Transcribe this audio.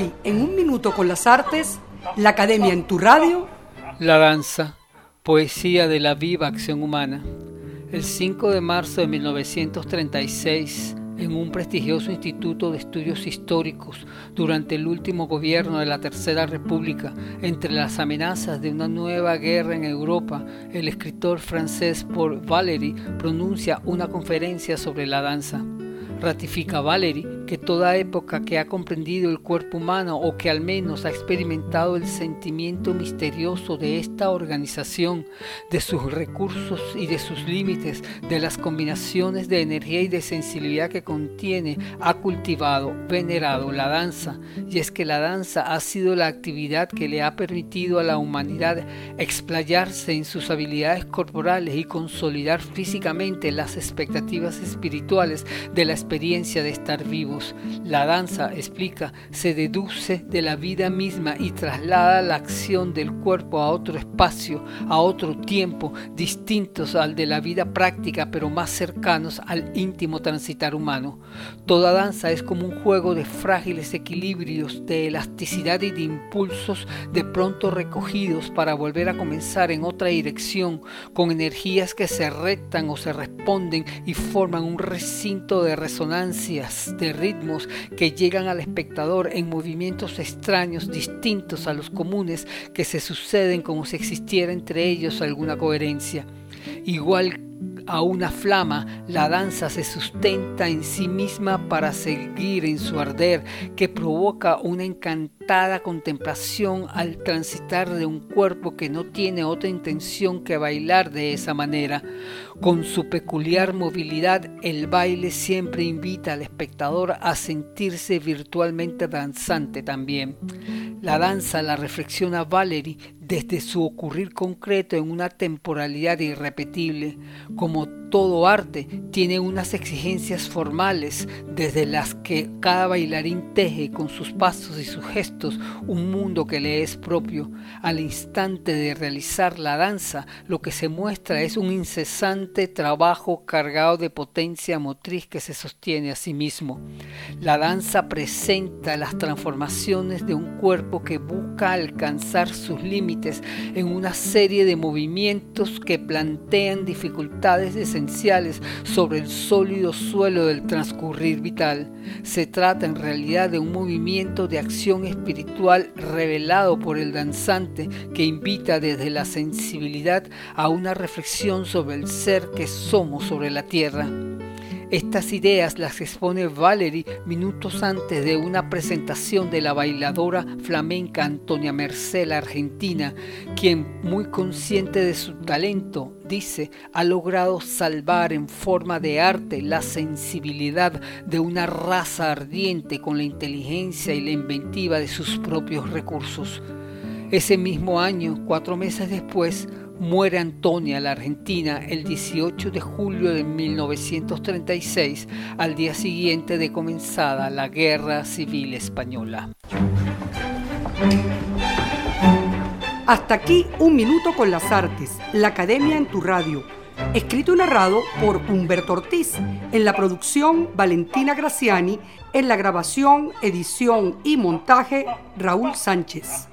Hoy, en un minuto con las artes, la Academia en tu radio. La danza, poesía de la viva acción humana. El 5 de marzo de 1936, en un prestigioso instituto de estudios históricos durante el último gobierno de la Tercera República, entre las amenazas de una nueva guerra en Europa, el escritor francés Paul Valéry pronuncia una conferencia sobre la danza. Ratifica Valery que toda época que ha comprendido el cuerpo humano o que al menos ha experimentado el sentimiento misterioso de esta organización, de sus recursos y de sus límites, de las combinaciones de energía y de sensibilidad que contiene, ha cultivado, venerado la danza. Y es que la danza ha sido la actividad que le ha permitido a la humanidad explayarse en sus habilidades corporales y consolidar físicamente las expectativas espirituales de la experiencia de estar La danza, explica, se deduce de la vida misma y traslada la acción del cuerpo a otro espacio, a otro tiempo, distintos al de la vida práctica, pero más cercanos al íntimo transitar humano. Toda danza es como un juego de frágiles equilibrios, de elasticidad y de impulsos de pronto recogidos para volver a comenzar en otra dirección, con energías que se rectan o se responden y forman un recinto de resonancia de ritmos que llegan al espectador en movimientos extraños, distintos a los comunes, que se suceden como si existiera entre ellos alguna coherencia. Igual a una flama, la danza se sustenta en sí misma para seguir en su arder, que provoca una encantada contemplación al transitar de un cuerpo que no tiene otra intención que bailar de esa manera. Con su peculiar movilidad, el baile siempre invita al espectador a sentirse virtualmente danzante también. La danza la reflexiona Valery desde su ocurrir concreto en una temporalidad irrepetible. Como todo arte, tiene unas exigencias formales desde las que cada bailarín teje con sus pasos y sus gestos un mundo que le es propio. Al instante de realizar la danza, lo que se muestra es un incesante trabajo cargado de potencia motriz que se sostiene a sí mismo. La danza presenta las transformaciones de un cuerpo que busca alcanzar sus límites en una serie de movimientos que plantean dificultades esenciales sobre el sólido suelo del transcurrir vital. Se trata en realidad de un movimiento de acción espiritual revelado por el danzante que invita desde la sensibilidad a una reflexión sobre el ser que somos sobre la tierra. Estas ideas las expone Valery minutos antes de una presentación de la bailadora flamenca Antonia Mercela Argentina, quien, muy consciente de su talento, dice, ha logrado salvar en forma de arte la sensibilidad de una raza ardiente con la inteligencia y la inventiva de sus propios recursos. Ese mismo año, cuatro meses después, Muere Antonia, la Argentina, el 18 de julio de 1936, al día siguiente de comenzada la Guerra Civil Española. Hasta aquí un minuto con las artes, la Academia en tu radio. Escrito y narrado por Humberto Ortiz, en la producción Valentina Graciani, en la grabación, edición y montaje Raúl Sánchez.